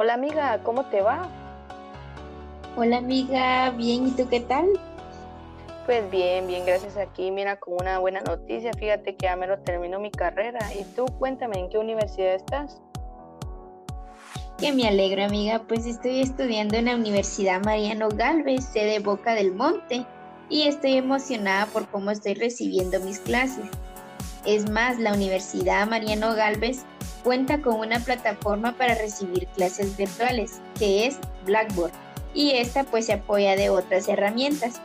Hola amiga, ¿cómo te va? Hola amiga, bien, ¿y tú qué tal? Pues bien, bien, gracias aquí. Mira, con una buena noticia, fíjate que ya me lo termino mi carrera. ¿Y tú cuéntame, ¿en qué universidad estás? Que me alegro amiga, pues estoy estudiando en la Universidad Mariano Galvez, sede Boca del Monte, y estoy emocionada por cómo estoy recibiendo mis clases. Es más, la Universidad Mariano Galvez cuenta con una plataforma para recibir clases virtuales, que es Blackboard y esta pues se apoya de otras herramientas.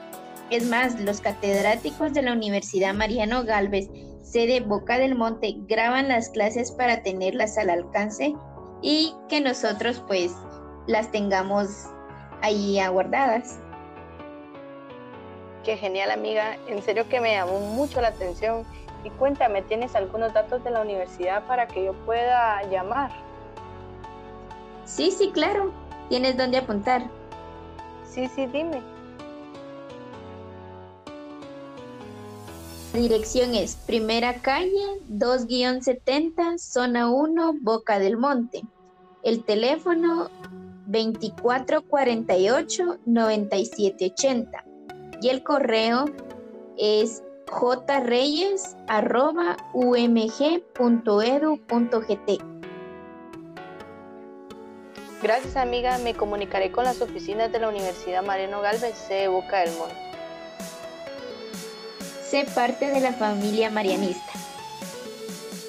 Es más, los catedráticos de la Universidad Mariano Galvez, sede Boca del Monte, graban las clases para tenerlas al alcance y que nosotros pues las tengamos ahí aguardadas. Qué genial amiga, en serio que me llamó mucho la atención. Y cuéntame, ¿tienes algunos datos de la universidad para que yo pueda llamar? Sí, sí, claro. Tienes dónde apuntar. Sí, sí, dime. La dirección es Primera Calle 2-70, Zona 1, Boca del Monte. El teléfono 2448-9780. Y el correo es jreyes.umg.edu.gt. Gracias amiga, me comunicaré con las oficinas de la Universidad Mariano Galvez de Boca del Monte. Sé parte de la familia marianista.